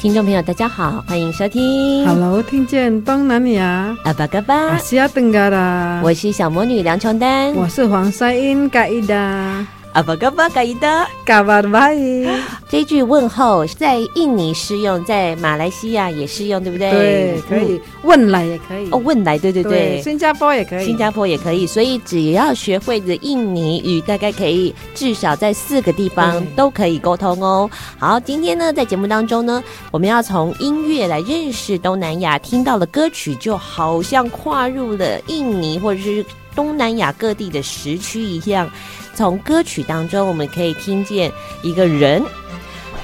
听众朋友，大家好，欢迎收听。Hello，听见东南亚。阿巴嘎巴，阿西亚登嘎啦。我是小魔女梁琼丹，我是黄赛英嘎伊达。阿巴嘎巴嘎伊达，嘎巴巴伊。这句问候在印尼适用，在马来西亚也适用，对不对？对，可以。汶莱也可以。哦，汶莱，对对对，对。新加坡也可以。新加坡也可以。所以只要学会的印尼语，大概可以至少在四个地方都可以沟通哦。好，今天呢，在节目当中呢，我们要从音乐来认识东南亚，听到的歌曲就好像跨入了印尼或者是东南亚各地的时区一样。从歌曲当中，我们可以听见一个人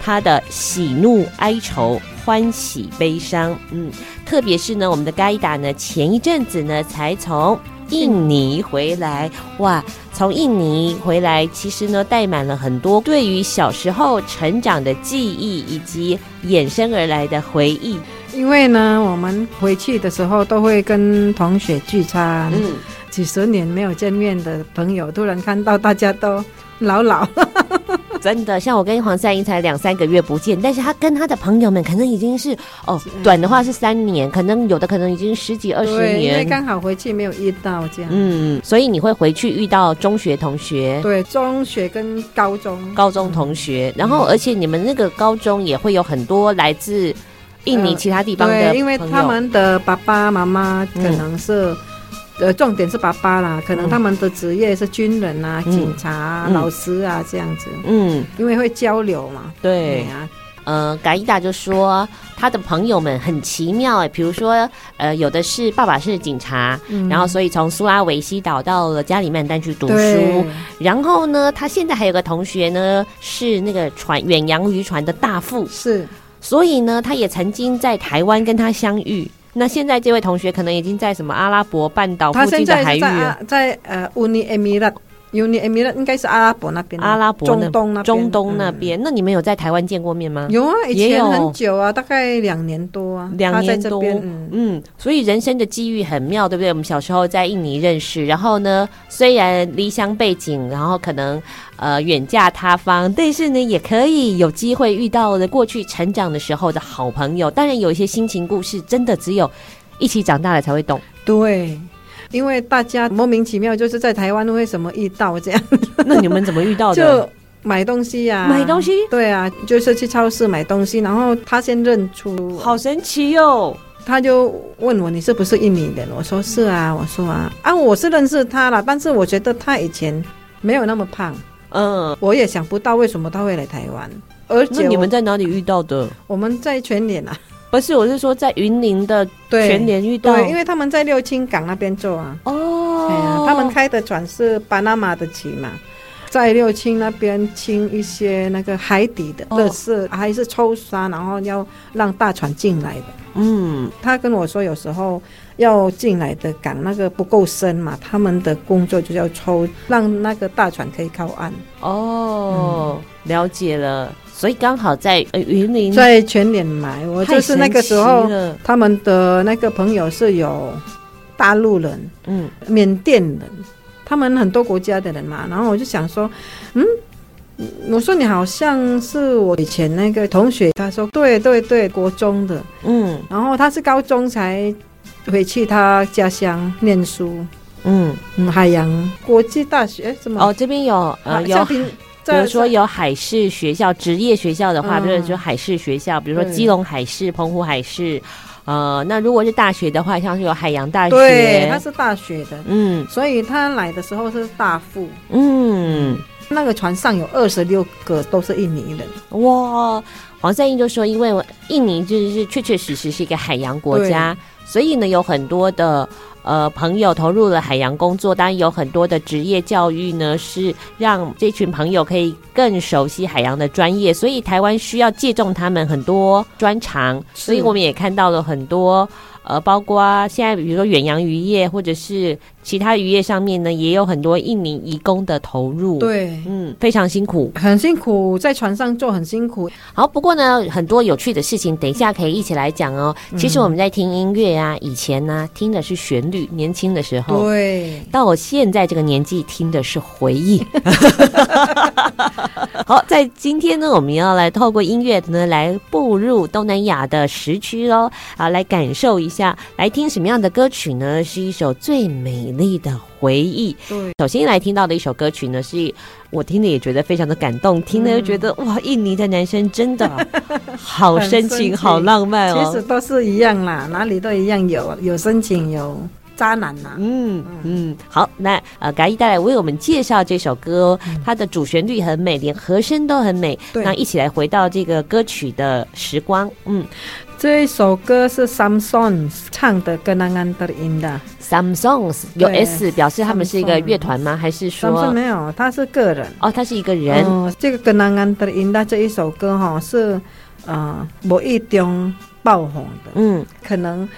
他的喜怒哀愁、欢喜悲伤。嗯，特别是呢，我们的嘎伊达呢，前一阵子呢才从印尼回来。哇，从印尼回来，其实呢带满了很多对于小时候成长的记忆，以及衍生而来的回忆。因为呢，我们回去的时候都会跟同学聚餐。嗯。几十年没有见面的朋友，突然看到大家都老老，真的。像我跟黄赛英才两三个月不见，但是他跟他的朋友们可能已经是哦，短的话是三年，可能有的可能已经十几二十年。因为刚好回去没有遇到这样。嗯，所以你会回去遇到中学同学，对，中学跟高中高中同学，然后而且你们那个高中也会有很多来自印尼其他地方的，呃，对，因为他们的爸爸妈妈可能是。呃，重点是爸爸啦，可能他们的职业是军人啊、嗯、警察老师啊这样子。嗯，因为会交流嘛。对啊，呃，嘎伊达就说他的朋友们很奇妙哎，比如说，呃，有的是爸爸是警察，嗯、然后所以从苏拉维西岛到了加里曼丹去读书。然后呢，他现在还有个同学呢，是那个船远洋渔船的大副。是，所以呢，他也曾经在台湾跟他相遇。那现在这位同学可能已经在什么阿拉伯半岛附近的海域了，在，在呃乌尼埃米拉。Uni Emirat 应该是阿拉伯那边，阿拉伯中东那中东那边。那你们有在台湾见过面吗？有啊，以前很久啊，大概两年多啊，两年多。嗯，所以人生的机遇很妙，对不对？我们小时候在印尼认识，然后呢，虽然离乡背景，然后可能呃远嫁他方，但是呢，也可以有机会遇到了过去成长的时候的好朋友。当然，有一些心情故事，真的只有一起长大了才会懂。对。因为大家莫名其妙就是在台湾为什么遇到这样？那你们怎么遇到的？就买东西呀、啊，买东西。对啊，就是去超市买东西，然后他先认出，好神奇哟、哦！他就问我，你是不是印尼人？我说是啊，我说啊啊，我是认识他了，但是我觉得他以前没有那么胖，嗯，我也想不到为什么他会来台湾，而且你们在哪里遇到的？我们在全脸啊。不是，我是说在云林的全年遇到，对，因为他们在六轻港那边做啊。哦，对啊，他们开的船是巴拿马的旗嘛，在六轻那边清一些那个海底的垃圾，哦，还是抽沙，然后要让大船进来的。嗯，他跟我说，有时候要进来的港那个不够深嘛，他们的工作就要抽，让那个大船可以靠岸。哦，嗯，了解了。所以刚好在呃云林，在全脸买，我就是那个时候，他们的那个朋友是有大陆人，嗯，缅甸人，他们很多国家的人嘛。然后我就想说，嗯，我说你好像是我以前那个同学。他说对对对，国中的，嗯，然后他是高中才回去他家乡念书，嗯嗯，海洋国际大学什么？哦，这边有呃有。比如说有海事学校，职业学校的话，比如说海事学校，比如说基隆海事、澎湖海事、呃，那如果是大学的话，像是有海洋大学，对，他是大学的，嗯，所以他来的时候是大副，嗯，那个船上有二十六个都是印尼人，哇，黄善英就说，因为印尼就是确确实实是一个海洋国家，所以呢有很多的。呃，朋友投入了海洋工作，当然有很多的职业教育呢，是让这群朋友可以更熟悉海洋的专业，所以台湾需要借重他们很多专长，所以我们也看到了很多。呃，包括现在比如说远洋渔业，或者是其他渔业上面呢，也有很多印尼移工的投入。对，嗯，非常辛苦，很辛苦，在船上做很辛苦。好，不过呢，很多有趣的事情，等一下可以一起来讲哦。嗯、其实我们在听音乐啊，以前呢听的是旋律，年轻的时候，对，到我现在这个年纪听的是回忆。好，在今天呢，我们要来透过音乐呢，来步入东南亚的时区喽，啊，来感受一下。下来听什么样的歌曲呢？是一首最美丽的回忆。对，首先来听到的一首歌曲呢，是我听了也觉得非常的感动，听了又觉得、嗯、哇，印尼的男生真的 好深情、好浪漫哦。其实都是一样啦，哪里都一样有，有有深情，有渣男呐、啊。嗯嗯，好，那呃，嘎一带来为我们介绍这首歌哦，它的主旋律很美，连和声都很美。对，那一起来回到这个歌曲的时光。嗯。这一首歌是 Some Songs 唱的《Kenangan Terindah》。Some Songs 有 S 表示他们是一个乐团吗？还是说没有？他是个人哦，他是一个人。哦、这个《Kenangan Terindah》这一首歌哈是呃某一中爆红的。嗯，可能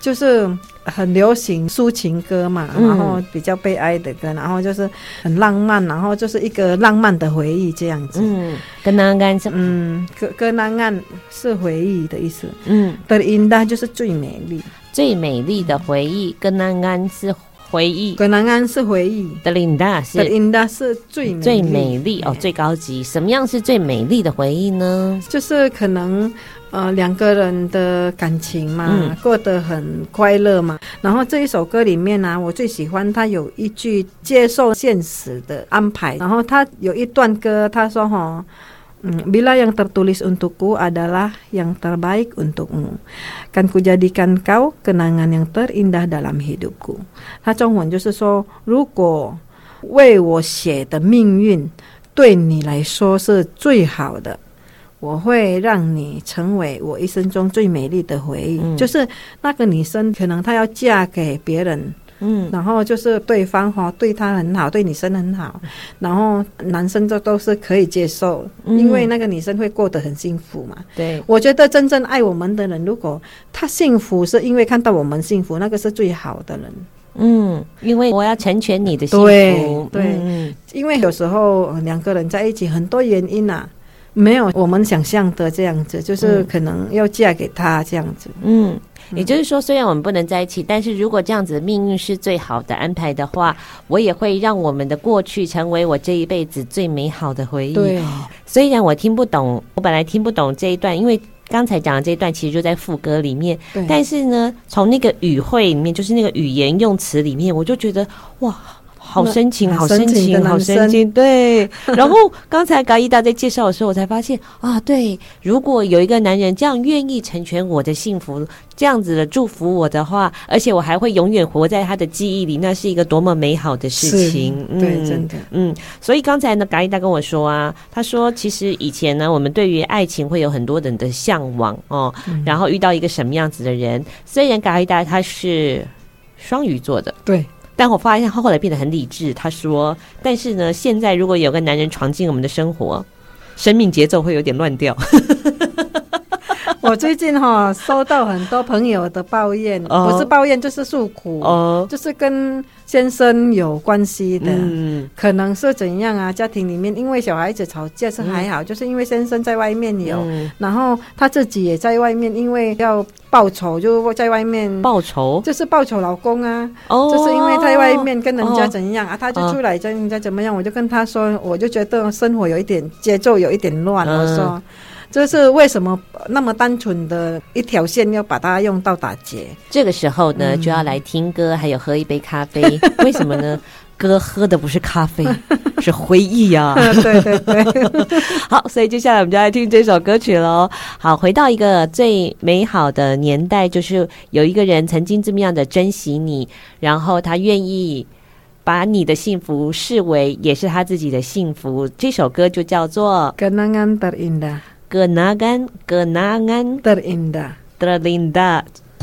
就是。很流行抒情歌嘛，然后比较悲哀的歌，然后就是很浪漫，然后就是一个浪漫的回忆这样子。嗯，跟南岸是嗯，跟跟南岸是回忆的意思。嗯，的音大就是最美丽，最美丽的回忆。跟南岸是回忆，葛南安是回忆。的琳达是德琳达是最最美丽哦，最高级。什么样是最美丽的回忆呢？就是可能。呃，两个人的感情嘛，嗯、过得很快乐嘛。然后这一首歌里面呢、啊，我最喜欢他有一句接受现实的安排。然后他有一段歌，他说：“哈，嗯 ，Bila yang tertulis untukku adalah yang terbaik untukmu, kan kujadikan kau kenangan yang terindah dalam hidupku。”他中文就是说，如果为我写的命运对你来说是最好的。我会让你成为我一生中最美丽的回忆。嗯、就是那个女生，可能她要嫁给别人， 嗯，然后就是对方哈对他很好，对女生很好，然后男生就都是可以接受，嗯、因为那个女生会过得很幸福嘛。对，我觉得真正爱我们的人，如果他幸福，是因为看到我们幸福，那个是最好的人。嗯，因为我要成全你的幸福。对，对嗯、因为有时候两个人在一起，很多原因啊。没有我们想象的这样子，就是可能要嫁给他这样子。嗯，也就是说，虽然我们不能在一起，但是如果这样子的命运是最好的安排的话，我也会让我们的过去成为我这一辈子最美好的回忆。对，虽然我听不懂，我本来听不懂这一段，因为刚才讲的这一段其实就在副歌里面。对，但是呢，从那个语汇里面，就是那个语言用词里面，我就觉得哇。好深情，好深情，好深情。对，然后刚才嘎伊达在介绍的时候，我才发现啊，对，如果有一个男人这样愿意成全我的幸福，这样子的祝福我的话，而且我还会永远活在他的记忆里，那是一个多么美好的事情。嗯、对，真的，嗯。所以刚才呢，嘎伊达跟我说啊，他说其实以前呢，我们对于爱情会有很多人的向往哦，嗯、然后遇到一个什么样子的人，虽然嘎伊达他是双鱼座的，对。但我发现他后来变得很理智。他说：“但是呢，现在如果有个男人闯进我们的生活，生命节奏会有点乱掉。” 我最近哈收到很多朋友的抱怨，不是抱怨就是诉苦，哦，就是跟。先生有关系的，嗯、可能是怎样啊？家庭里面因为小孩子吵架是还好，嗯、就是因为先生在外面有，嗯、然后他自己也在外面，因为要报仇，就在外面报仇，就是报仇老公啊，哦、就是因为在外面跟人家怎样、哦、啊，他就出来跟人家怎么样，我就跟他说，我就觉得生活有一点节奏有一点乱，嗯、我说。就是为什么那么单纯的一条线要把它用到打结？这个时候呢，就要来听歌，还有喝一杯咖啡。为什么呢？哥喝的不是咖啡，是回忆呀、啊。对对对，好，所以接下来我们就来听这首歌曲喽。好，回到一个最美好的年代，就是有一个人曾经这么样的珍惜你，然后他愿意把你的幸福视为也是他自己的幸福。这首歌就叫做《Kenangan Terindah》，Kenangan Kenangan Terindah Terindah。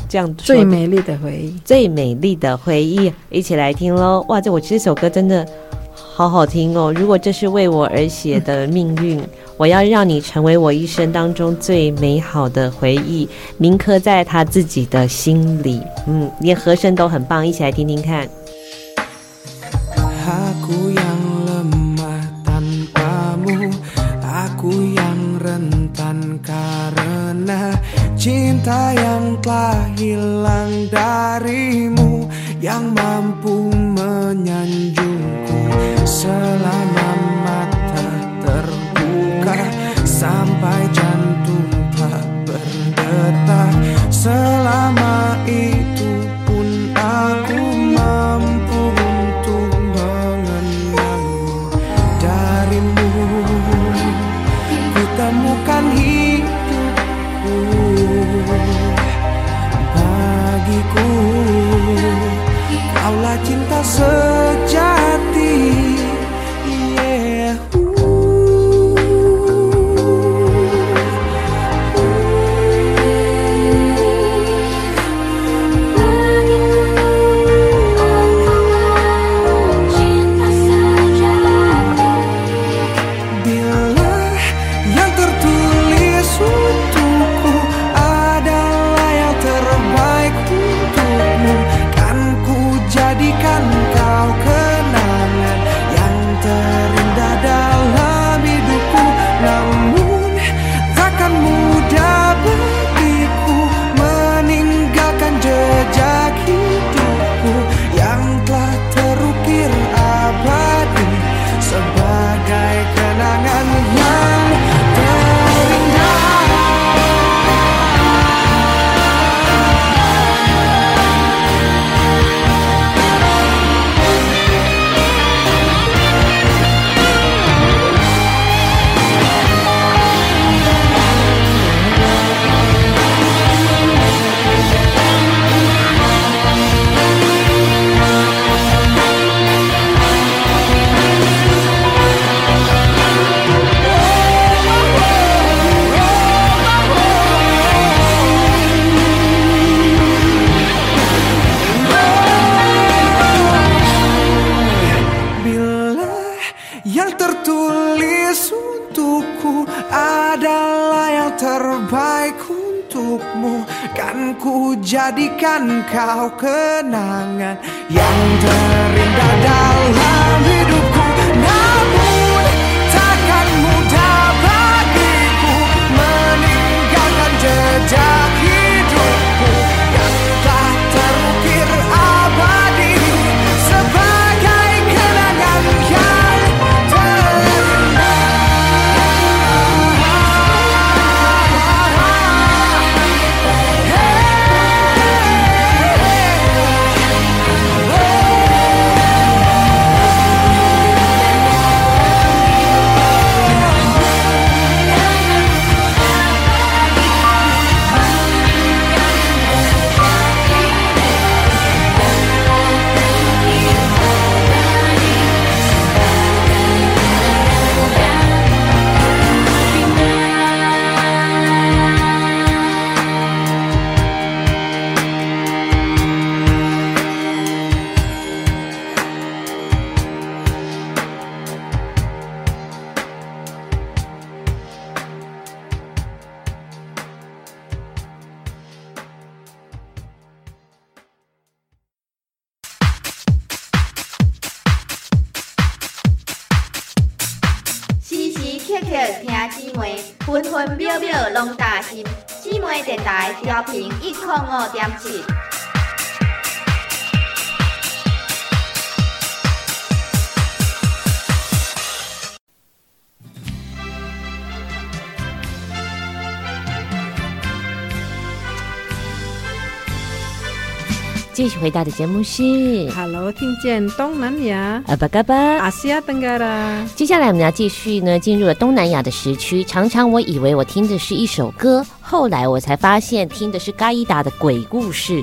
这样最美丽的回忆，最美丽的回忆，一起来听喽！哇，这我这首歌真的好好听哦！如果这是为我而写的命运，我要让你成为我一生当中最美好的回忆，铭刻在他自己的心里。嗯，连和声都很棒，一起来听听看。Karena cinta yang telah hilang darimu yang mampu menyanjungku selama mata terbuka sampai jantung tak berdetak selama kau kenangan yang terindah 五点七。续回答的节目是 Hello，听见东南亚，阿巴嘎巴，阿西亚登嘎啦。接下来我们要继续呢，进入了东南亚的时区。常常我以为我听的是一首歌。后来我才发现，听的是嘎伊达的鬼故事。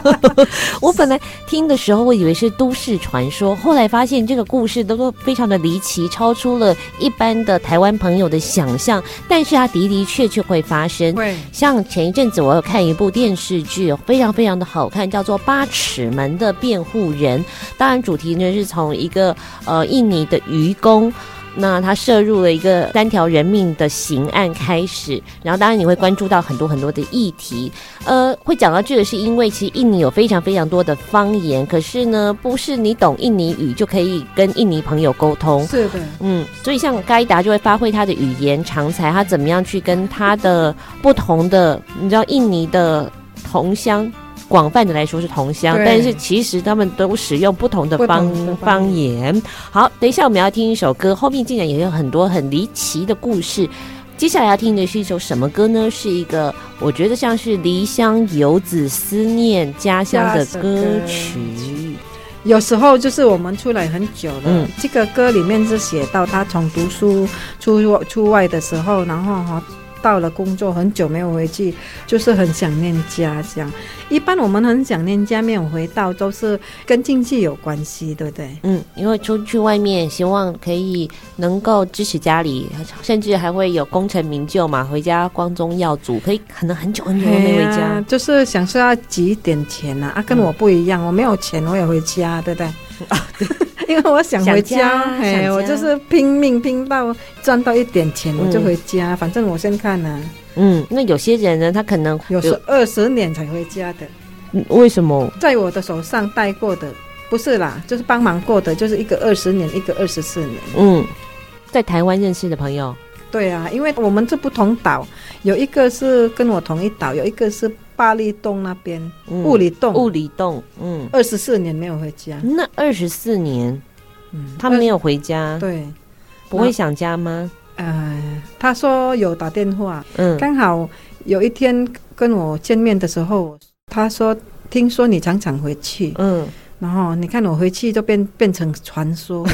我本来听的时候，我以为是都市传说，后来发现这个故事都都非常的离奇，超出了一般的台湾朋友的想象。但是它的的确确会发生。对，像前一阵子我有看一部电视剧，非常非常的好看，叫做《八尺门的辩护人》。当然，主题呢是从一个呃印尼的愚公。那他涉入了一个三条人命的刑案开始，然后当然你会关注到很多很多的议题。呃，会讲到这个是因为其实印尼有非常非常多的方言，可是呢，不是你懂印尼语就可以跟印尼朋友沟通。是的，嗯，所以像该达就会发挥他的语言长才，他怎么样去跟他的不同的，你知道印尼的同乡。广泛的来说是同乡，但是其实他们都使用不同的方方言。好，等一下我们要听一首歌，后面竟然也有很多很离奇的故事。接下来要听的是一首什么歌呢？是一个我觉得像是离乡游子思念家乡的歌曲。有时候就是我们出来很久了，嗯、这个歌里面是写到他从读书出出外的时候，然后哈。到了工作很久没有回去，就是很想念家这样。一般我们很想念家没有回到，都是跟经济有关系，对不对？嗯，因为出去外面，希望可以能够支持家里，甚至还会有功成名就嘛，回家光宗耀祖，可以可能很久很久都没回家，啊、就是想说要挤一点钱啊，啊，跟我不一样，嗯、我没有钱我也回家，对不对？啊 因为我想回家，哎，我就是拼命拼到赚到一点钱，我就回家。嗯、反正我先看呢、啊。嗯，那有些人呢，他可能有时二十年才回家的。嗯，为什么？在我的手上带过的不是啦，就是帮忙过的，就是一个二十年，一个二十四年。嗯，在台湾认识的朋友。对啊，因为我们是不同岛，有一个是跟我同一岛，有一个是。巴厘洞那边，雾里洞，雾里洞，嗯，二十四年没有回家。那二十四年，嗯，他没有回家，对，不会想家吗？呃，他说有打电话，嗯，刚好有一天跟我见面的时候，他说听说你常常回去，嗯。然后你看我回去就变变成传说，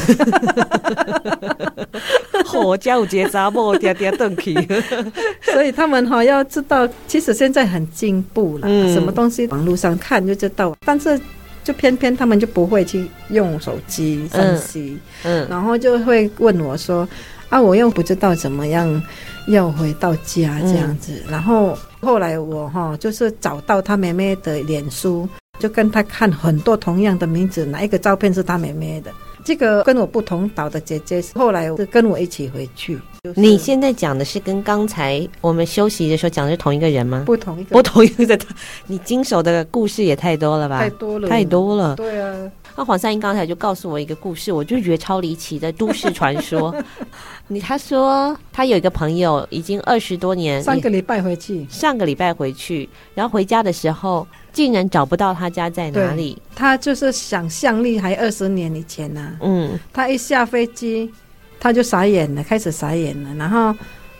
火家有结扎不爹爹邓去，所以他们哈要知道，其实现在很进步了，嗯、什么东西网络上看就知道，但是就偏偏他们就不会去用手机分析，嗯，嗯。然后就会问我说啊，我又不知道怎么样要回到家这样子，嗯、然后后来我哈就是找到他妹妹的脸书。就跟他看很多同样的名字，哪一个照片是他妹妹的？这个跟我不同岛的姐姐，后来是跟我一起回去。就是、你现在讲的是跟刚才我们休息的时候讲的是同一个人吗？不同一个，不同一个的。你经手的故事也太多了吧？太多了，太多了。对啊。那黄三英刚才就告诉我一个故事，我就觉得超离奇的都市传说。你他说他有一个朋友已经二十多年，上个礼拜回去，上个礼拜回去，然后回家的时候。竟然找不到他家在哪里？他就是想象力还二十年以前呢、啊。嗯，他一下飞机，他就傻眼了，开始傻眼了。然后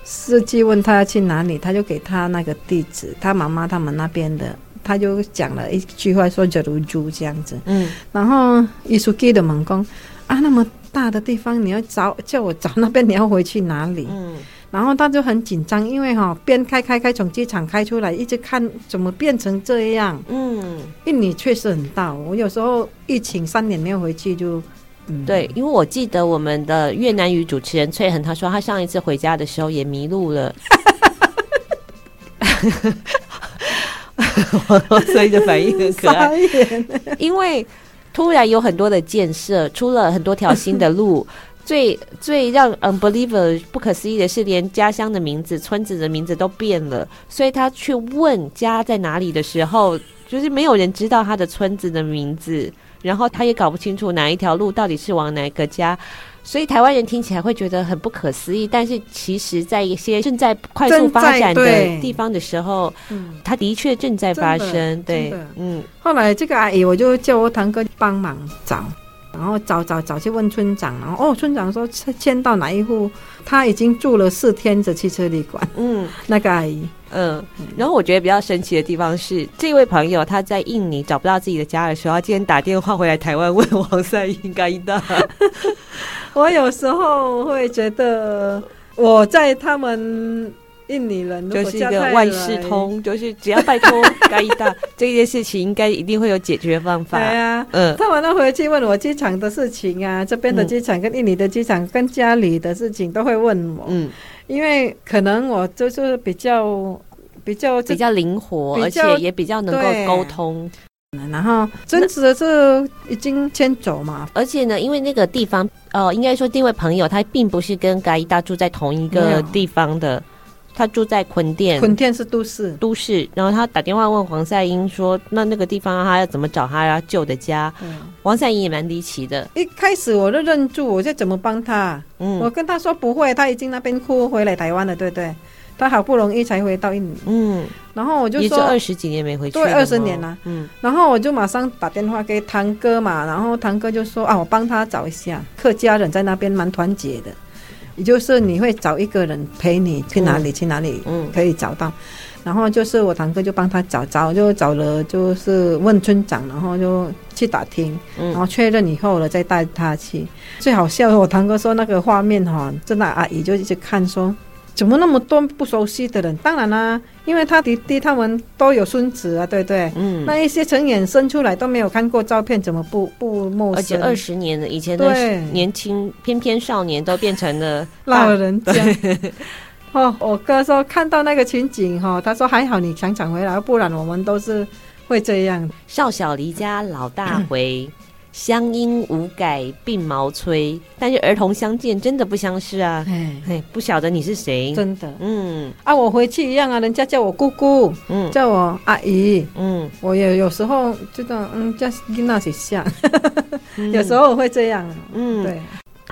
司机问他要去哪里，他就给他那个地址，他妈妈他们那边的，他就讲了一句话说“假如猪”这样子。嗯，然后艺术记的猛攻啊，那么大的地方你要找叫我找那边，你要回去哪里？嗯。然后他就很紧张，因为哈、哦、边开开开从机场开出来，一直看怎么变成这样。嗯，印尼确实很大。我有时候疫情三年没有回去就，嗯，对，因为我记得我们的越南语主持人翠恒他说他上一次回家的时候也迷路了，所以的反应很可爱。因为突然有很多的建设，出了很多条新的路。最最让 unbelievable 不可思议的是，连家乡的名字、村子的名字都变了。所以他去问家在哪里的时候，就是没有人知道他的村子的名字，然后他也搞不清楚哪一条路到底是往哪个家。所以台湾人听起来会觉得很不可思议，但是其实，在一些正在快速发展的地方的时候，嗯，他的确正在发生。对，嗯。后来这个阿姨，我就叫我堂哥帮忙找。然后找找找去问村长，然后哦，村长说迁到哪一户，他已经住了四天的汽车旅馆。嗯，那个阿姨，嗯，然后我觉得比较神奇的地方是，这位朋友他在印尼找不到自己的家的时候，他今天打电话回来台湾问王赛因嘎依达。我有时候会觉得我在他们印尼人就是一个万事通，就是只要拜托嘎依达这件事情，应该一定会有解决方法。对啊，嗯，他晚上回去问我机场的事情啊，这边的机场跟印尼的机场跟家里的事情都会问我。嗯。因为可能我就是比较比较比较灵活，而且也比较能够沟通。然后真实的是已经迁走嘛，而且呢，因为那个地方哦，应该说这位朋友他并不是跟嘎伊大住在同一个地方的。他住在坤甸，坤甸是都市，都市。然后他打电话问黄赛英说：“那那个地方他要怎么找他要旧的家？”嗯、黄赛英也蛮离奇的。一开始我就认住，我就怎么帮他？嗯，我跟他说不会，他已经那边哭回来台湾了，对不对？他好不容易才回到印尼。嗯，然后我就说，二十几年没回去，对，二十年了。嗯，然后我就马上打电话给堂哥嘛，然后堂哥就说：“啊，我帮他找一下，客家人在那边蛮团结的。”也就是你会找一个人陪你去哪里去哪里，嗯，可以找到。然后就是我堂哥就帮他找找，就找了，就是问村长，然后就去打听，然后确认以后了再带他去。最好笑，我堂哥说那个画面哈，真的阿姨就一直看说。怎么那么多不熟悉的人？当然啦、啊，因为他弟弟他们都有孙子啊，对不对？嗯，那一些成员生出来都没有看过照片，怎么不不陌生？而且二十年了，以前的年轻翩翩少年都变成了老人家。哦，我哥说看到那个情景哈，他说还好你想抢回来，不然我们都是会这样。少小离家老大回。嗯乡音无改鬓毛衰，但是儿童相见真的不相识啊！哎。嘿，不晓得你是谁？真的，嗯。啊，我回去一样啊，人家叫我姑姑，嗯，叫我阿姨，嗯，我也有时候知道，嗯，叫跟那些像，有时候我会这样，嗯，对。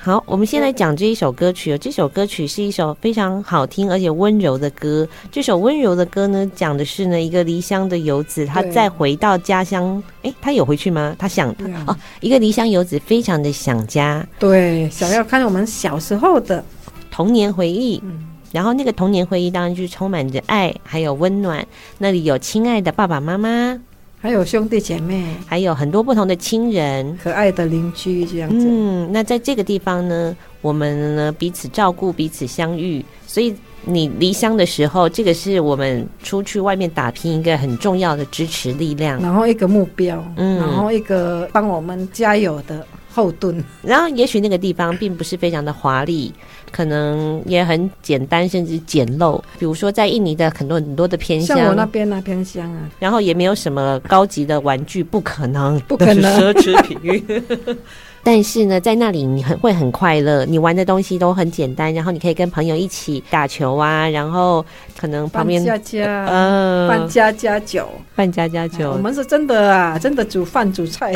好，我们先来讲这一首歌曲哦。这首歌曲是一首非常好听而且温柔的歌。这首温柔的歌呢，讲的是呢一个离乡的游子，他再回到家乡。哎，他有回去吗？他想哦，一个离乡游子非常的想家，对，想要看我们小时候的童年回忆。嗯，然后那个童年回忆当然就是充满着爱，还有温暖。那里有亲爱的爸爸妈妈。还有兄弟姐妹，还有很多不同的亲人，可爱的邻居这样子。嗯，那在这个地方呢，我们呢彼此照顾，彼此相遇。所以你离乡的时候，这个是我们出去外面打拼一个很重要的支持力量，然后一个目标，嗯，然后一个帮我们加油的后盾。然后也许那个地方并不是非常的华丽。可能也很简单，甚至简陋。比如说，在印尼的很多很多的偏乡，像我那边那偏乡啊，然后也没有什么高级的玩具，不可能，不可能 奢侈品。但是呢，在那里你很会很快乐，你玩的东西都很简单，然后你可以跟朋友一起打球啊，然后可能旁边家家，嗯，办家家酒，办家家酒，我们是真的啊，真的煮饭煮菜。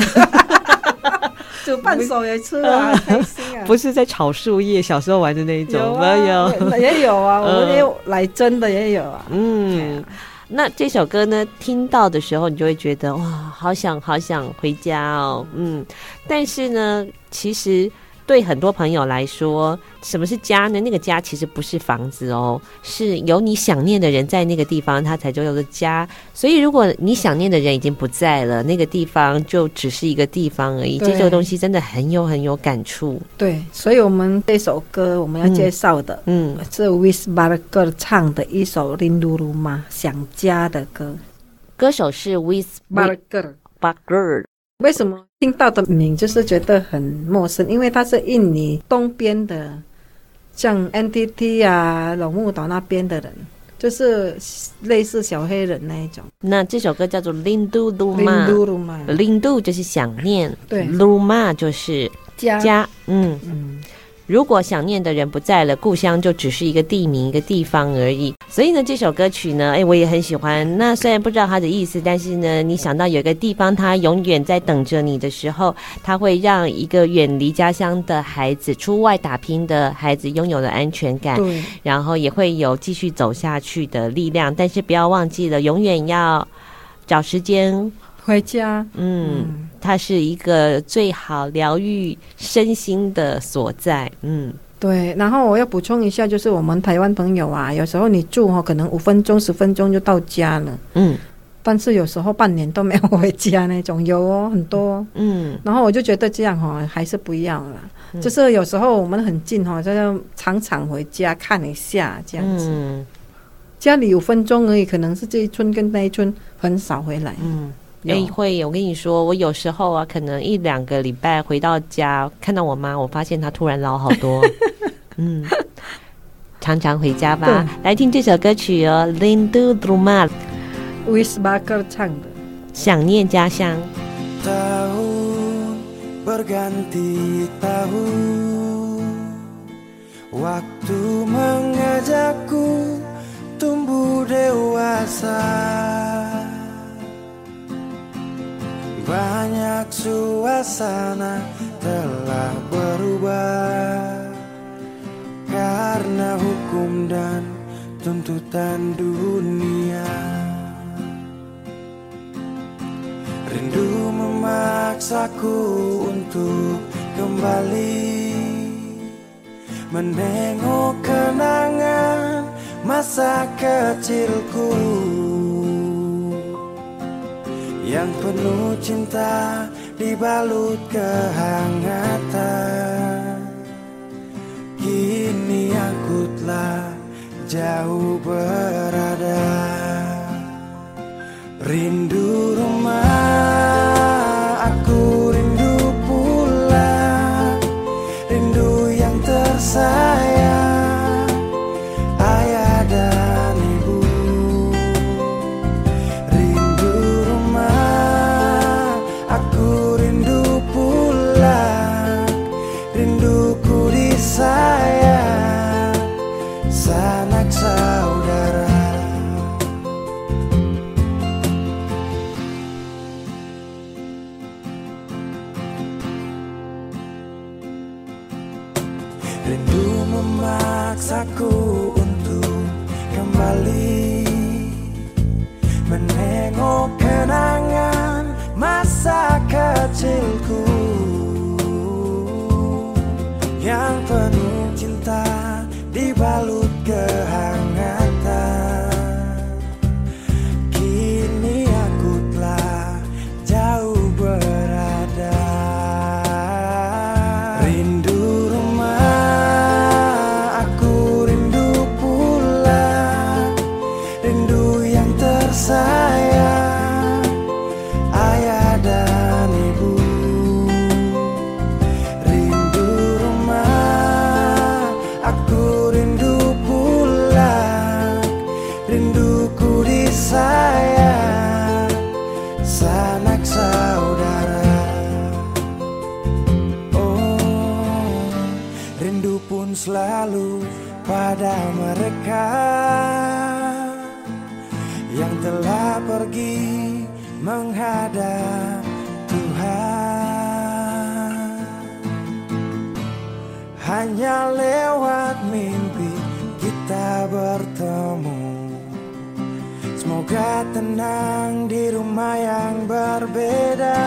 煮半手也吃啊，开心啊！不是在炒树叶，小时候玩的那一种，没有，也有啊，我们也有来真的也有啊。嗯，那这首歌呢，听到的时候，你就会觉得哇，好想好想回家哦。嗯，但是呢，其实。对很多朋友来说，什么是家呢？那个家其实不是房子哦，是有你想念的人在那个地方，它才叫做家。所以，如果你想念的人已经不在了，那个地方就只是一个地方而已。这首东西真的很有很有感触。对，所以我们这首歌我们要介绍的，嗯，嗯是 Wis Barger 唱的一首《Rindu Rumah》想家的歌，歌手是 Wis Barger Barger。为什么听到的名就是觉得很陌生？因为他是印尼东边的，像 NTT 啊、龙目岛那边的人，就是类似小黑人那一种。那这首歌叫做 Lindu Luma》，Lindu 就是想念，对，Rumah 就是家，家，嗯嗯。如果想念的人不在了，故乡就只是一个地名、一个地方而已。所以呢，这首歌曲呢，哎，我也很喜欢。那虽然不知道它的意思，但是呢，你想到有一个地方，它永远在等着你的时候，它会让一个远离家乡的孩子、出外打拼的孩子拥有了安全感，对，然后也会有继续走下去的力量。但是不要忘记了，永远要找时间。回家，嗯，它是一个最好疗愈身心的所在，嗯，对，然后我要补充一下，就是我们台湾朋友啊，有时候你住哈，可能五分钟、十分钟就到家了。嗯。但是有时候半年都没有回家那种，有哦，很多。嗯。然后我就觉得这样哈，还是不要了。嗯。就是有时候我们很近哈，就要常常回家看一下这样子。嗯。家里五分钟而已，可能是这一村跟那一村很少回来。嗯。哎、欸，会，我跟你说，我有时候啊，可能一两个礼拜回到家，看到我妈，我发现她突然老好多。嗯，常常回家吧。来听这首歌曲哦，Rindu Rumah，Wis Bakar 唱的《想念家乡》。Banyak suasana telah berubah Karena hukum dan tuntutan dunia. Rindu memaksaku untuk kembali Menengok kenangan masa kecilku yang penuh cinta dibalut kehangatan. Kini aku telah jauh berada. Rindu rumah ada Tuhan. Hanya lewat mimpi kita bertemu. Semoga tenang di rumah yang berbeda.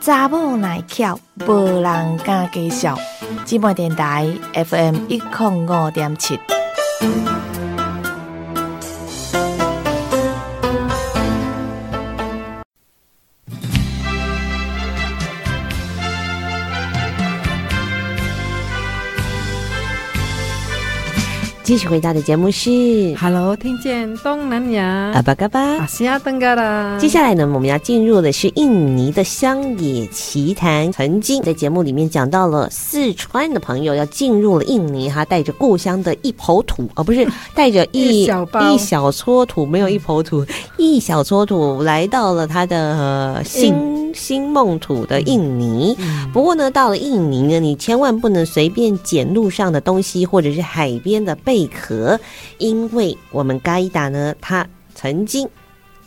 查某耐巧，无人敢介绍。芝麻电台 FM 一零五点七。继续回到的节目是《Hello》，听见东南亚阿巴嘎巴阿西亚登嘎啦。接下来呢，我们要进入的是印尼的乡野奇谈。曾经在节目里面讲到了四川的朋友要进入了印尼，哈带着故乡的一抔土，而、哦、不是 带着一一小，一小撮土，没有一抔土，一小撮土来到了他的、呃、新新梦土的印尼。不过呢，到了印尼呢，你千万不能随便捡路上的东西，或者是海边的贝。贝壳，因为我们嘎伊达呢，他曾经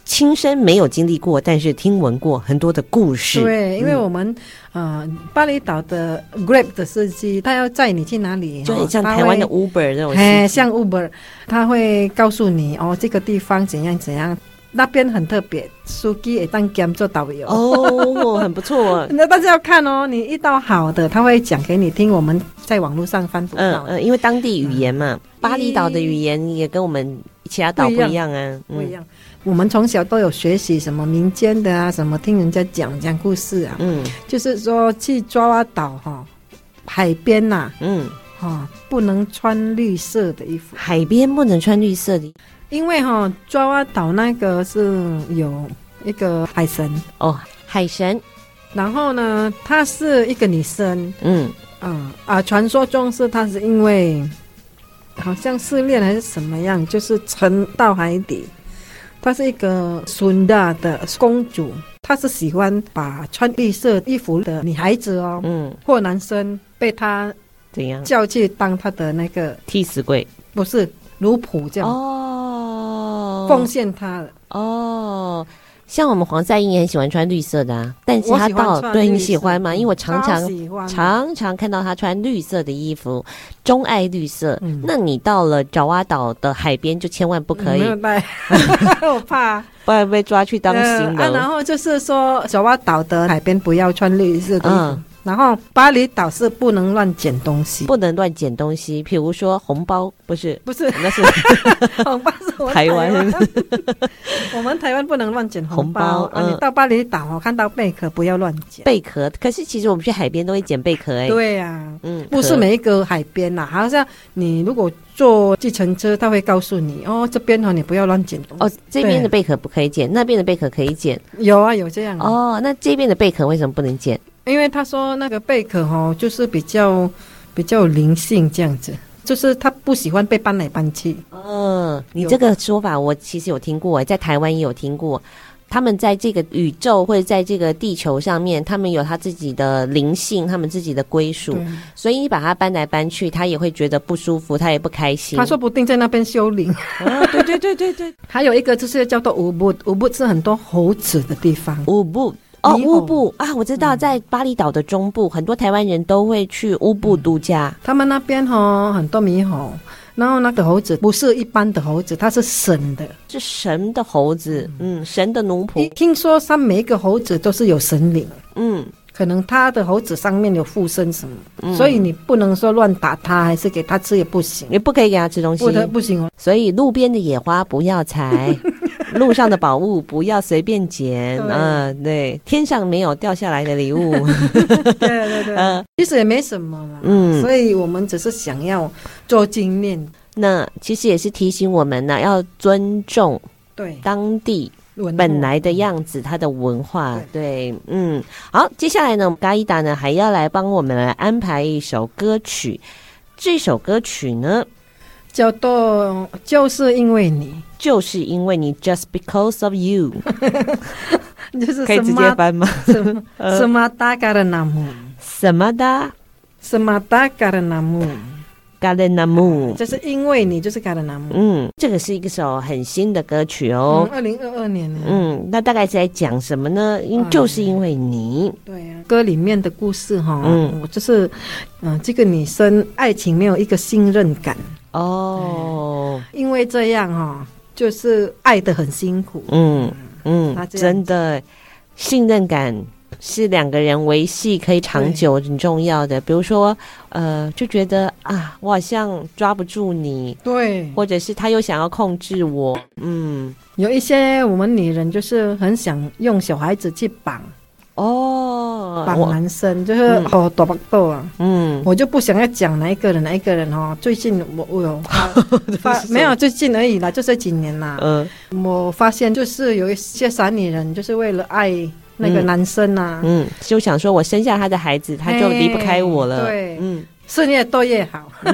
亲身没有经历过，但是听闻过很多的故事。对，因为我们、嗯、呃，巴厘岛的 Grab 的司机，他要载你去哪里？就很像台湾的 Uber 那种，哎，像 Uber，他会告诉你哦，这个地方怎样怎样。那边很特别，司机也当 game 做导游哦，很不错。那大家要看哦，你遇到好的，他会讲给你听。我们在网络上翻读嗯嗯，因为当地语言嘛，嗯、巴厘岛的语言也跟我们其他岛不一样啊，不一样。嗯、我们从小都有学习什么民间的啊，什么听人家讲讲故事啊，嗯，就是说去爪哇岛哈，海边呐、啊，嗯，哈、哦，不能穿绿色的衣服，海边不能穿绿色的。因为哈，抓哇岛那个是有一个海神哦，海神。然后呢，她是一个女生，嗯嗯啊，传说中是她是因为好像失恋还是什么样，就是沉到海底。她是一个孙大的公主，她是喜欢把穿绿色衣服的女孩子哦，嗯，或男生被她怎样叫去当她的那个替死鬼，不是奴仆这样哦。奉献他了哦，像我们黄赛英也很喜欢穿绿色的啊，但是他到对你喜欢吗？因为我常常常常看到他穿绿色的衣服，钟爱绿色。嗯、那你到了爪哇岛的海边就千万不可以，嗯、我怕 不然被抓去当刑的、呃啊。然后就是说爪哇岛的海边不要穿绿色的衣服。嗯然后巴厘岛是不能乱捡东西，不能乱捡东西。譬如说红包，不是不是，那是 红包是我 台湾。我们台湾不能乱捡红包。红包嗯、啊，你到巴厘岛哦，看到贝壳不要乱捡贝壳。可是其实我们去海边都会捡贝壳哎。对呀、啊，嗯，不是每一个海边呐，好像你如果坐计程车，他会告诉你哦，这边哦你不要乱捡东西。哦，这边的贝壳不可以捡，那边的贝壳可以捡。有啊，有这样、啊。哦，那这边的贝壳为什么不能捡？因为他说那个贝壳哦，就是比较比较灵性这样子，就是他不喜欢被搬来搬去。嗯，你这个说法我其实有听过，在台湾也有听过。他们在这个宇宙或者在这个地球上面，他们有他自己的灵性，他们自己的归属。所以你把它搬来搬去，他也会觉得不舒服，他也不开心。他说不定在那边修灵。啊，对对对对对。还有一个就是叫做乌布，乌布是很多猴子的地方。乌布。哦，乌布啊，我知道，在巴厘岛的中部，嗯、很多台湾人都会去乌布度假。他们那边哈很多猕猴，然后那个猴子不是一般的猴子，它是神的，是神的猴子，嗯，神的奴仆。听说它每一个猴子都是有神灵，嗯，可能它的猴子上面有附身什么，嗯、所以你不能说乱打它，还是给它吃也不行，你不可以给它吃东西，不得不行哦。所以路边的野花不要采。路上的宝物不要随便捡 啊！对，天上没有掉下来的礼物。对 对对，嗯，其实也没什么啦。嗯，所以我们只是想要做经验。那其实也是提醒我们呢，要尊重对当地本来的样子，它的文化。对，嗯，好，接下来呢，嘎伊达呢还要来帮我们来安排一首歌曲。这首歌曲呢，叫做就是因为你。就是因为你，Just because of you，就是可以直接翻吗？什么大嘎的纳木？什么的？什么大嘎的纳木？嘎的纳木？就是因为你，就是嘎的纳木。嗯，这个是一个首很新的歌曲哦，二零二二年。嗯，那大概是在讲什么呢？因就是因为你。对呀，歌里面的故事哈，嗯，我就是，嗯，这个女生爱情没有一个信任感哦，因为这样哈。就是爱的很辛苦，嗯嗯，真的信任感是两个人维系可以长久很重要的。比如说，呃，就觉得啊，我好像抓不住你，对，或者是他又想要控制我，嗯，有一些我们女人就是很想用小孩子去绑。哦，绑男生就是哦多把豆啊，嗯，我就不想要讲哪一个人哪一个人哦。最近我我有 发没有最近而已啦，就这几年啦。嗯，我发现就是有一些傻女人，就是为了爱那个男生啊，嗯，就想说我生下他的孩子，他就离不开我了。对，嗯，是越多越好，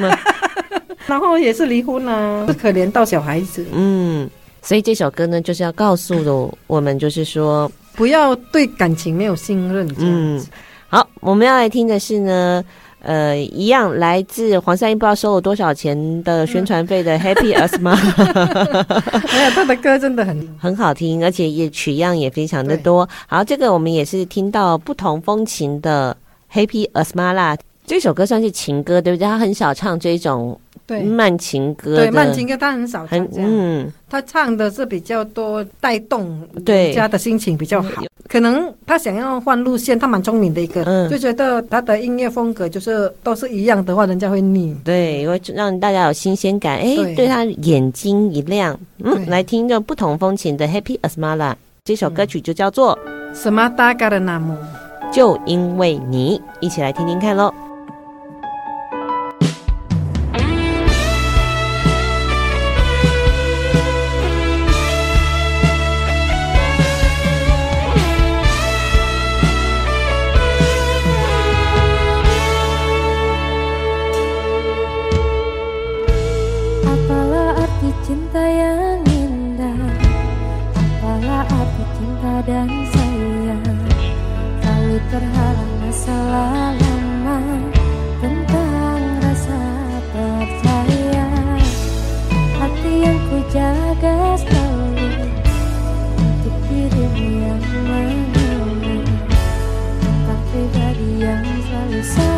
然后也是离婚了，不可怜到小孩子。嗯，所以这首歌呢，就是要告诉的我们，就是说。不要对感情没有信任。嗯，好，我们要来听的是呢，呃，一样来自黄山一，不知道收了多少钱的宣传费的 Happy Asmara。没有，他的歌真的很 很好听，而且也取样也非常的多。好，这个我们也是听到不同风情的 Happy Asmara。这首歌算是情歌，对不对？他很少唱这种。对慢情歌，对慢情歌，他很少唱这样。嗯，他唱的是比较多带动人家的心情比较好。可能他想要换路线，他蛮聪明的一个，嗯，就觉得他的音乐风格就是都是一样的话，人家会腻。对，会让大家有新鲜感。哎，对他眼睛一亮。嗯，来听这不同风情的 Happy Asmara 这首歌曲就叫做 Semata Karenamu，就因为你，一起来听听看喽。terhalang masalah lama tentang rasa percaya. Hati yang ku jaga selalu untuk dirimu yang menunggu tentang pribadi yang selalu sayang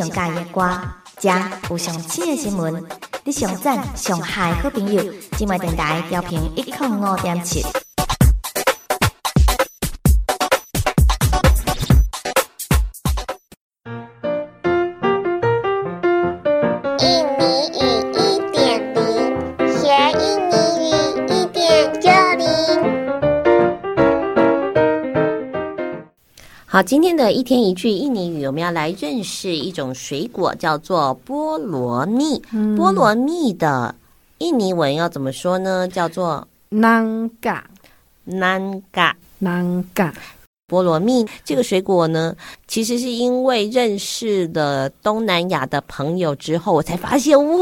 上喜欢的歌，这有上新的新闻，你上赞上嗨好朋友，今麦电台调频一零五点七。好，今天的一天一句印尼语，我们要来认识一种水果，叫做菠萝蜜。嗯、菠萝蜜的印尼文要怎么说呢？叫做 nangka，nangka，nangka。菠萝蜜这个水果呢，其实是因为认识了东南亚的朋友之后，我才发现，哇，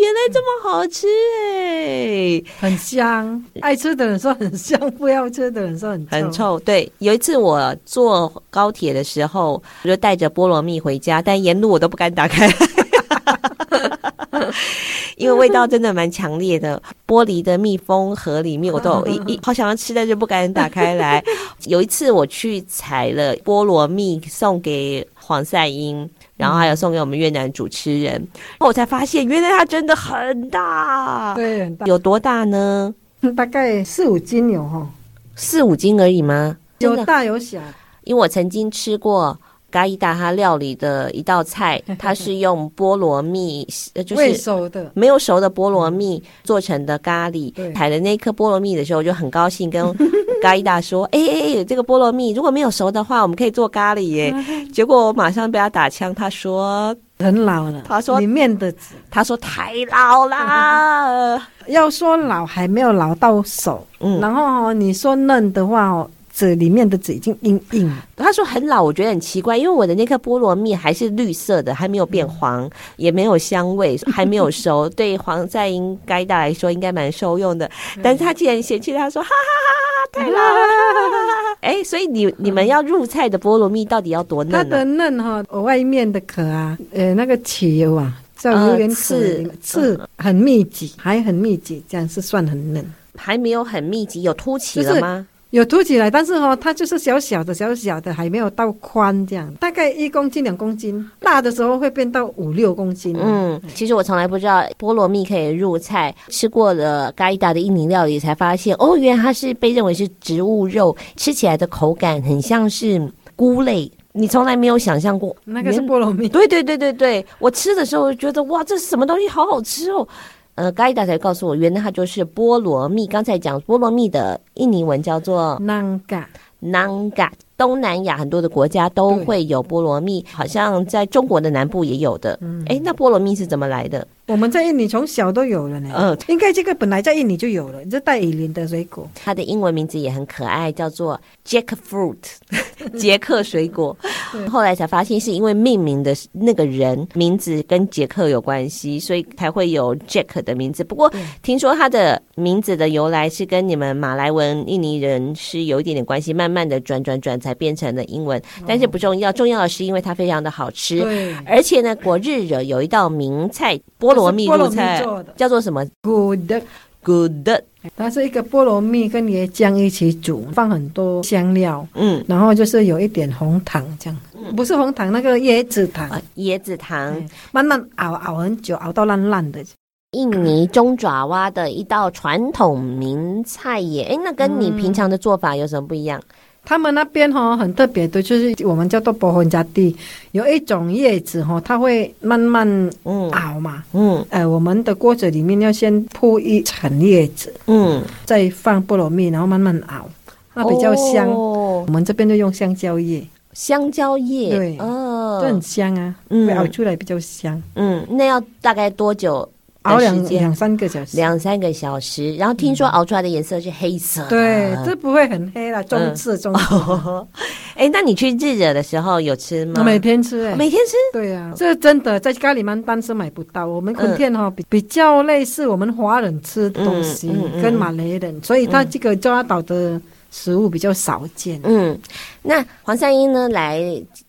原来这么好吃哎，很香。爱吃的人说很香，不要吃的人说很臭很臭。对，有一次我坐高铁的时候，我就带着菠萝蜜回家，但沿路我都不敢打开。因为味道真的蛮强烈的，玻璃的密封盒里面我都有一 一好想要吃，但是不敢打开来。有一次我去采了菠萝蜜送给黄赛英，然后还有送给我们越南主持人，我才发现原来它真的很大，对，很大。有多大呢？大概四五斤有哈，四五斤而已吗？有大有小，因为我曾经吃过。咖喱达他料理的一道菜，它是用菠萝蜜，就是熟的、没有熟的菠萝蜜做成的咖喱。采了那颗菠萝蜜的时候，我就很高兴，跟 咖喱达说：“哎哎哎，这个菠萝蜜如果没有熟的话，我们可以做咖喱耶。”结果我马上被他打枪，他说很老了。他说里面的籽，他说太老啦。要说老还没有老到手，嗯，然后你说嫩的话哦。这里面的籽已经硬硬了。他说很老，我觉得很奇怪，因为我的那颗菠萝蜜还是绿色的，还没有变黄，也没有香味，还没有熟。对黄在英该大来说应该蛮受用的，但是他竟然嫌弃他说哈哈哈哈，太老了。哎，所以你你们要入菜的菠萝蜜到底要多嫩？它的嫩哈，外面的壳啊，呃，那个球啊，在榴莲刺刺很密集，还很密集，这样是算很嫩，还没有很密集，有凸起了吗？有凸起来，但是哦，它就是小小的、小小的，还没有到宽这样，大概一公斤、两公斤，大的时候会变到五六公斤。嗯，其实我从来不知道菠萝蜜可以入菜，吃过了咖喱达的印尼料理才发现，哦，原来它是被认为是植物肉，吃起来的口感很像是菇类，你从来没有想象过那个是菠萝蜜。对对对对对，我吃的时候觉得哇，这是什么东西，好好吃哦。呃，咖喱达才告诉我，原来它就是菠萝蜜。刚才讲菠萝蜜的印尼文叫做 nangka，nangka。东南亚很多的国家都会有菠萝蜜，好像在中国的南部也有的。哎、嗯，那菠萝蜜是怎么来的？我们在印尼从小都有了呢。嗯，应该这个本来在印尼就有了，这带雨林的水果。它的英文名字也很可爱，叫做 Jackfruit，杰克水果。后来才发现是因为命名的那个人名字跟杰克有关系，所以才会有 Jack 的名字。不过听说它的名字的由来是跟你们马来文印尼人是有一点点关系，慢慢的转转转。才变成了英文，但是不重要，重要的是因为它非常的好吃，而且呢，果日惹有一道名菜菠萝蜜入菜，叫做什么？Good。Good，它是一个菠萝蜜跟椰浆一起煮，放很多香料，嗯，然后就是有一点红糖这样，嗯、不是红糖，那个椰子糖，啊、椰子糖，慢慢熬熬很久，熬到烂烂的。印尼中爪哇的一道传统名菜耶，哎，那跟你平常的做法有什么不一样？嗯他们那边哈很特别的，就是我们叫做薄荷加地，有一种叶子哈，它会慢慢熬嘛，嗯，嗯，呃，我们的锅子里面要先铺一层叶子，嗯，再放菠萝蜜，然后慢慢熬，那比较香。哦、我们这边就用香蕉叶，香蕉叶，对，哦，就很香啊，嗯，熬出来比较香，嗯，那要大概多久？熬两两三个小时，两三个小时，然后听说熬出来的颜色是黑色的，对，这不会很黑了，棕色中色。哎，那你去日惹的时候有吃吗？每天吃，哎，每天吃。对呀，这真的在咖喱曼丹是买不到。我们垦田哈比比较类似我们华人吃的东西，跟马来人，所以他这个爪哇岛的。食物比较少见。嗯，那黄三英呢来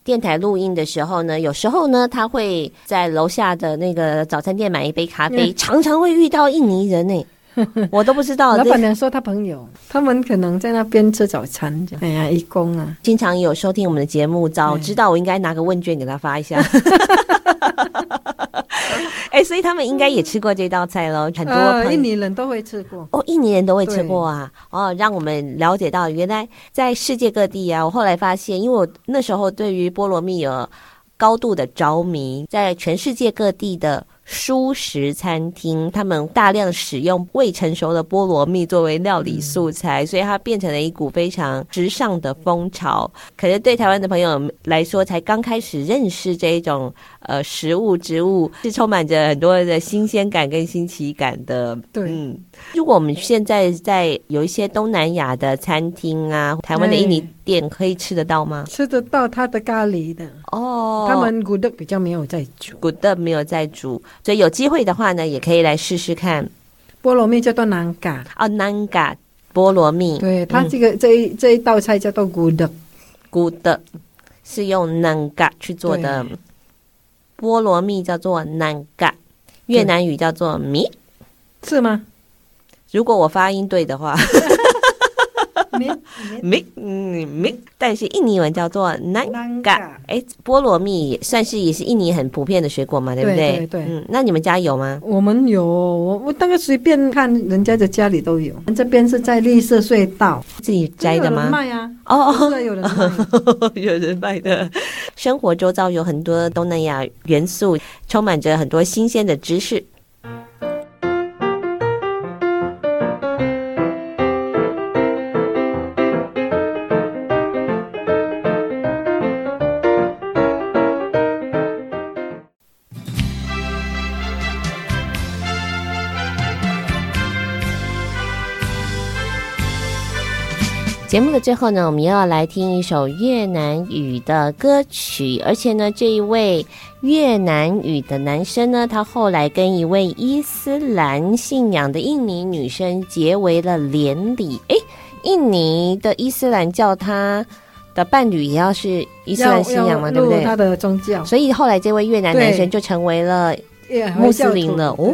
电台录音的时候呢，有时候呢他会在楼下的那个早餐店买一杯咖啡，嗯、常常会遇到印尼人呢。我都不知道。老板娘说他朋友，他们可能在那边吃早餐。哎呀，义工啊，经常有收听我们的节目，早知道我应该拿个问卷给他发一下。哎、欸，所以他们应该也吃过这道菜喽，很多、呃、印尼人都会吃过哦，印尼人都会吃过啊。哦，让我们了解到，原来在世界各地啊，我后来发现，因为我那时候对于菠萝蜜有高度的着迷，在全世界各地的。蔬食餐厅，他们大量使用未成熟的菠萝蜜作为料理素材，嗯、所以它变成了一股非常时尚的风潮。可是对台湾的朋友来说，才刚开始认识这一种呃食物植物，是充满着很多的新鲜感跟新奇感的。对，嗯，如果我们现在在有一些东南亚的餐厅啊，台湾的印尼店，可以吃得到吗？吃得到他的咖喱的。哦，他们古德比较没有在煮，古德没有在煮。所以有机会的话呢，也可以来试试看。菠萝蜜叫做南嘎。哦，南嘎菠萝蜜。对，它这个、嗯、这一这一道菜叫做古德，古德是用南嘎去做的。菠萝蜜，叫做南嘎，越南语叫做米，是吗？如果我发音对的话。蜜，嗯，没，但是印尼文叫做南嘎，哎，菠萝蜜算是也是印尼很普遍的水果嘛，对不对？对对，对。嗯，那你们家有吗？我们有，我我大概随便看人家的家里都有。这边是在绿色隧道自己摘的吗？卖啊，哦哦，有人卖，有人卖的。生活周遭有很多东南亚元素，充满着很多新鲜的知识。节目的最后呢，我们又要来听一首越南语的歌曲，而且呢，这一位越南语的男生呢，他后来跟一位伊斯兰信仰的印尼女生结为了连理。诶，印尼的伊斯兰教他的伴侣也要是伊斯兰信仰嘛，对不对？他的宗教。所以后来这位越南男生就成为了穆斯林的。哦，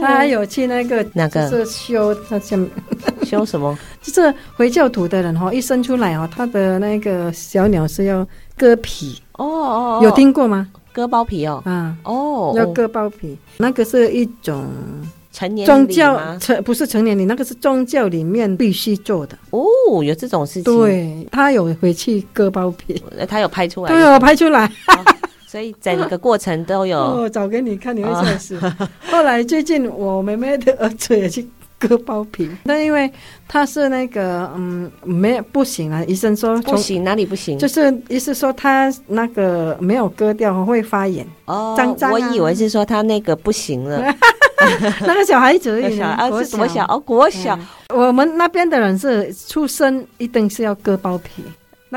他还有去那个那个。是修他像。修什么？就是回教徒的人哈，一生出来哦，他的那个小鸟是要割皮。哦哦，有听过吗？割包皮哦，啊。哦，要割包皮，那个是一种成年宗教成不是成年礼，那个是宗教里面必须做的。哦，有这种事情。对，他有回去割包皮，他有拍出来，对，我拍出来，所以整个过程都有。我找给你看，你会笑死。后来最近我妹妹的儿子也去。割包皮，那因为他是那个嗯，没有不行啊，医生说不行，哪里不行？就是意思说他那个没有割掉会发炎哦，脏脏、啊。我以为是说他那个不行了，那个小孩子而已啊，是国小哦，国小。我们那边的人是出生一定是要割包皮，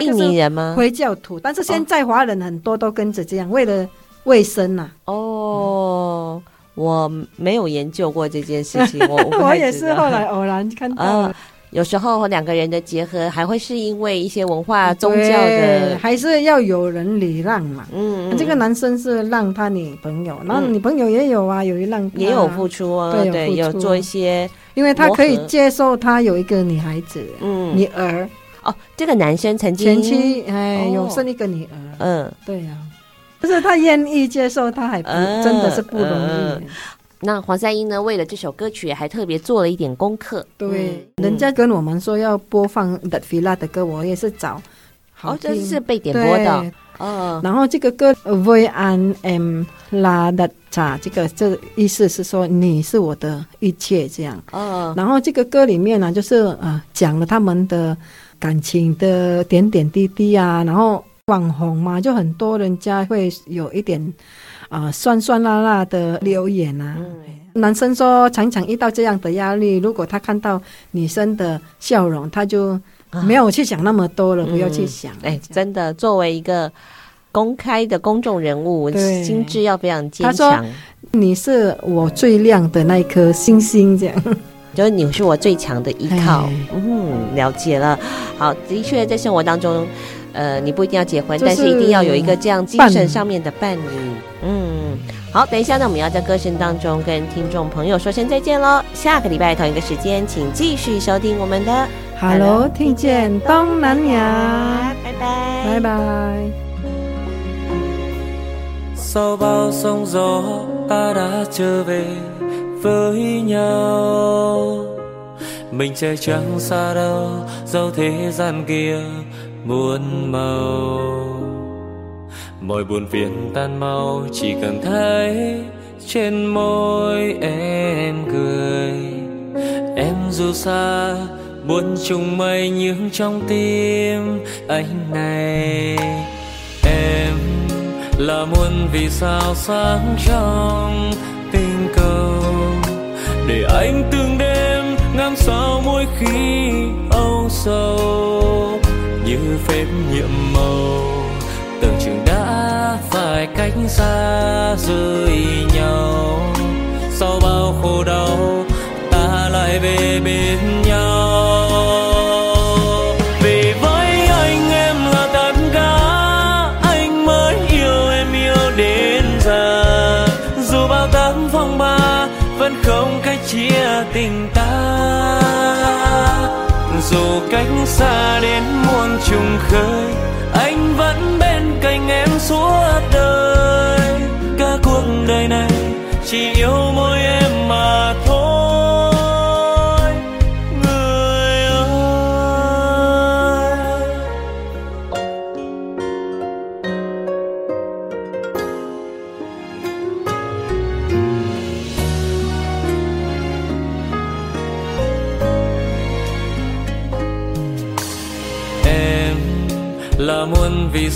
印尼人吗？回教徒，但是现在华人很多都跟着这样，为了卫生呐、啊。哦。嗯我没有研究过这件事情，我 我，也是后来偶然看到、呃。有时候两个人的结合，还会是因为一些文化、宗教的，还是要有人礼让嘛。嗯，嗯，这个男生是让他女朋友，然后女朋友也有啊，有一让也有付出啊，对，对，有做一些，因为他可以接受他有一个女孩子，嗯，女儿。哦，这个男生曾经前妻哎、哦、有生一个女儿，嗯，对呀、啊。就是他愿意接受，他还不、呃、真的是不容易、呃。那黄赛英呢？为了这首歌曲，还特别做了一点功课。对、嗯，人家跟我们说要播放的菲拉的歌，我也是找。好，这是被点播的。哦。然后这个歌 An Em La Dat Cha，这个这个意思是说你是我的一切这样。哦。然后这个歌里面呢，就是呃讲了他们的感情的点点滴滴啊，然后。网红嘛，就很多人家会有一点啊、呃、酸酸辣辣的留言啊、嗯。男生说常常遇到这样的压力，如果他看到女生的笑容，他就没有去想那么多了，啊、不要去想。哎、真的，作为一个公开的公众人物，心智要非常坚强。他说：“你是我最亮的那一颗星星。”这样，就是你是我最强的依靠。嗯，了解了。好，的确在生活当中。呃，你不一定要结婚，但是一定要有一个这样精神上面的伴侣。嗯，好，等一下呢，我们要在歌声当中跟听众朋友说声再见喽。下个礼拜同一个时间，请继续收听我们的 Hello，听见东南亚，拜拜，拜拜。Sau bao sóng gió ta đã trở về với nhau. Mình sẽ chẳng xa đâu dẫu thế gian kia muôn màu. Mọi buồn phiền tan mau, chỉ cần thấy trên môi em cười. Em dù xa buồn trùng mây nhưng trong tim anh này. Em là muôn vì sao sáng trong tình cầu để anh từng đêm ngắm sao mỗi khi âu sầu. Như phép nhiệm màu, tưởng chừng đã phải cách xa rời nhau. Sau bao khổ đau, ta lại về bên nhau. Vì với anh em là tất cả anh mới yêu em yêu đến giờ dù bao tám phong ba vẫn không cách chia tình ta. Dù cách xa đến muôn trùng khơi, anh vẫn bên cạnh em suốt đời. Cả cuộc đời này chỉ yêu mỗi em mà thôi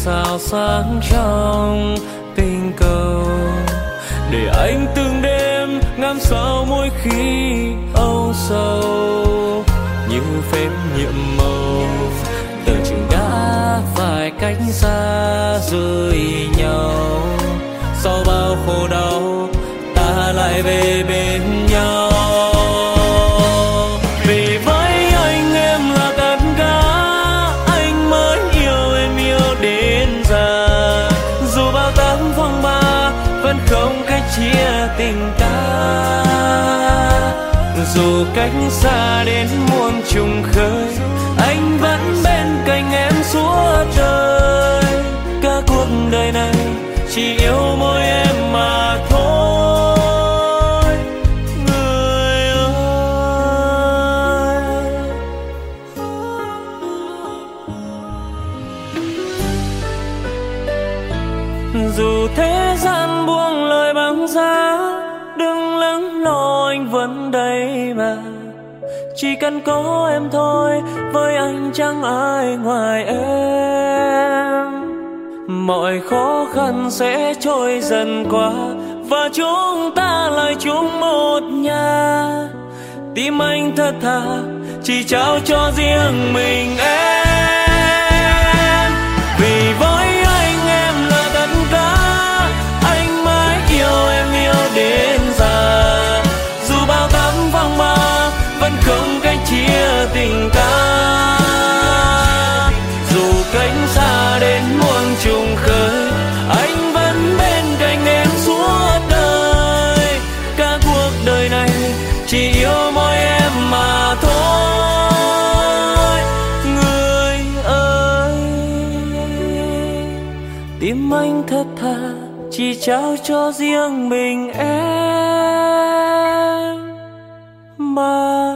sao sáng trong tình cầu. Để anh từng đêm ngắm sao mỗi khi âu sầu. Như phép nhiệm màu từ chừng đã phải cách xa rời nhau. Sau bao khổ đau, ta lại về bên cách xa đến muôn trùng khơi. Vẫn đây mà. Chỉ cần có em thôi, với anh chẳng ai ngoài em. Mọi khó khăn sẽ trôi dần qua, và chúng ta lại chung một nhà. Tim anh thật thà, chỉ trao cho riêng mình em. Chỉ trao cho riêng mình em mà